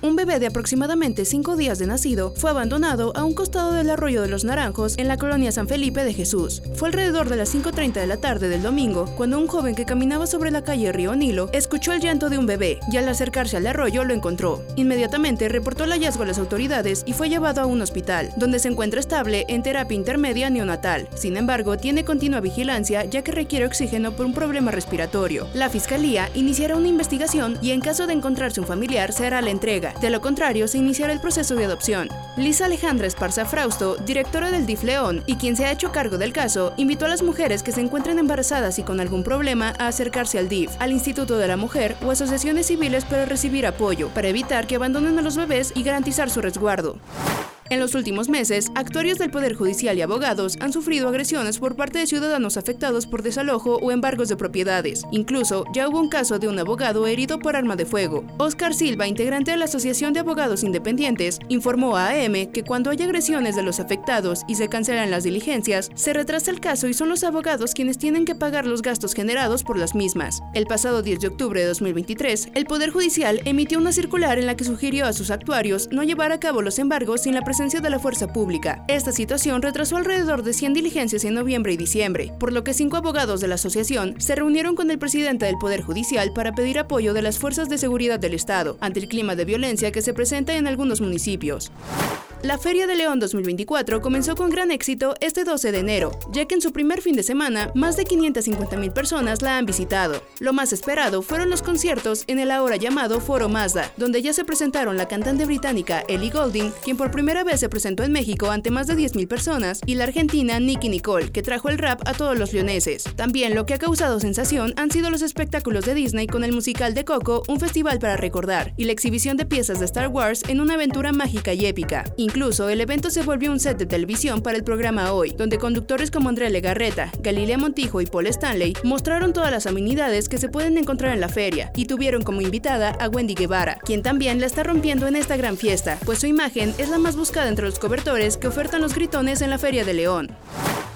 Un bebé de aproximadamente cinco días de nacido fue abandonado a un costado del arroyo de los Naranjos en la colonia San Felipe de Jesús. Fue alrededor de las 5.30 de la tarde del domingo cuando un joven que caminaba sobre la calle Río Nilo escuchó el llanto de un bebé y al acercarse al arroyo lo encontró. Inmediatamente reportó el hallazgo a las autoridades y fue llevado a un hospital, donde se encuentra estable en terapia intermedia neonatal. Sin embargo, tiene continua vigilancia ya que requiere oxígeno por un problema respiratorio. La fiscalía iniciará una investigación y en caso de encontrarse un familiar se hará la entrega de lo contrario, se iniciará el proceso de adopción. Lisa Alejandra Esparza Frausto, directora del DIF León y quien se ha hecho cargo del caso, invitó a las mujeres que se encuentren embarazadas y con algún problema a acercarse al DIF, al Instituto de la Mujer o asociaciones civiles para recibir apoyo, para evitar que abandonen a los bebés y garantizar su resguardo. En los últimos meses, actuarios del Poder Judicial y abogados han sufrido agresiones por parte de ciudadanos afectados por desalojo o embargos de propiedades. Incluso, ya hubo un caso de un abogado herido por arma de fuego. Oscar Silva, integrante de la Asociación de Abogados Independientes, informó a AM que cuando hay agresiones de los afectados y se cancelan las diligencias, se retrasa el caso y son los abogados quienes tienen que pagar los gastos generados por las mismas. El pasado 10 de octubre de 2023, el Poder Judicial emitió una circular en la que sugirió a sus actuarios no llevar a cabo los embargos sin la presencia de la fuerza pública. Esta situación retrasó alrededor de 100 diligencias en noviembre y diciembre, por lo que cinco abogados de la asociación se reunieron con el presidente del Poder Judicial para pedir apoyo de las fuerzas de seguridad del Estado ante el clima de violencia que se presenta en algunos municipios. La Feria de León 2024 comenzó con gran éxito este 12 de enero, ya que en su primer fin de semana más de 550.000 personas la han visitado. Lo más esperado fueron los conciertos en el ahora llamado Foro Mazda, donde ya se presentaron la cantante británica Ellie Goulding, quien por primera vez se presentó en México ante más de 10.000 personas, y la argentina Nicky Nicole, que trajo el rap a todos los leoneses. También lo que ha causado sensación han sido los espectáculos de Disney con el musical de Coco, un festival para recordar, y la exhibición de piezas de Star Wars en una aventura mágica y épica. Incluso, el evento se volvió un set de televisión para el programa Hoy, donde conductores como Andrea Legarreta, Galilea Montijo y Paul Stanley mostraron todas las amenidades que se pueden encontrar en la feria y tuvieron como invitada a Wendy Guevara, quien también la está rompiendo en esta gran fiesta, pues su imagen es la más buscada entre los cobertores que ofertan los gritones en la Feria de León.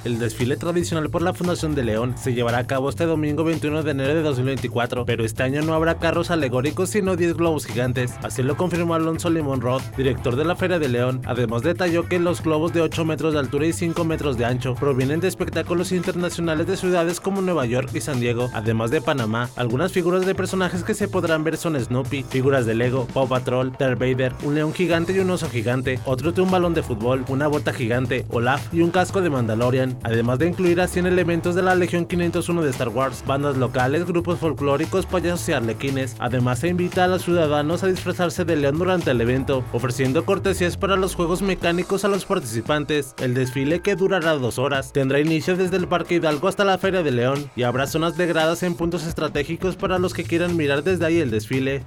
El desfile tradicional por la Fundación de León se llevará a cabo este domingo 21 de enero de 2024, pero este año no habrá carros alegóricos sino 10 globos gigantes. Así lo confirmó Alonso Limón Roth, director de la Feria de León. Además detalló que los globos de 8 metros de altura y 5 metros de ancho provienen de espectáculos internacionales de ciudades como Nueva York y San Diego, además de Panamá. Algunas figuras de personajes que se podrán ver son Snoopy, figuras de Lego, Paw Patrol, Darth Vader, un león gigante y un oso gigante, otro de un balón de fútbol, una bota gigante, Olaf y un casco de Mandalorian además de incluir a 100 elementos de la Legión 501 de Star Wars, bandas locales, grupos folclóricos, payasos y arlequines. Además se invita a los ciudadanos a disfrazarse de león durante el evento, ofreciendo cortesías para los juegos mecánicos a los participantes. El desfile, que durará dos horas, tendrá inicio desde el Parque Hidalgo hasta la Feria de León y habrá zonas de gradas en puntos estratégicos para los que quieran mirar desde ahí el desfile.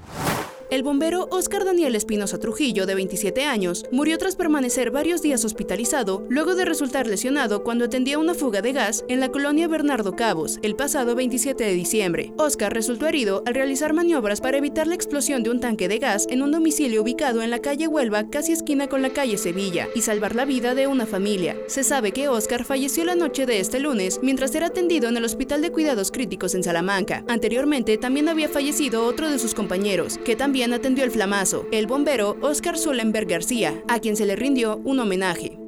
El bombero Oscar Daniel Espinosa Trujillo, de 27 años, murió tras permanecer varios días hospitalizado luego de resultar lesionado cuando atendía una fuga de gas en la colonia Bernardo Cabos el pasado 27 de diciembre. Oscar resultó herido al realizar maniobras para evitar la explosión de un tanque de gas en un domicilio ubicado en la calle Huelva, casi esquina con la calle Sevilla, y salvar la vida de una familia. Se sabe que Oscar falleció la noche de este lunes mientras era atendido en el Hospital de Cuidados Críticos en Salamanca. Anteriormente también había fallecido otro de sus compañeros, que también atendió el flamazo, el bombero Oscar Solenberg García, a quien se le rindió un homenaje.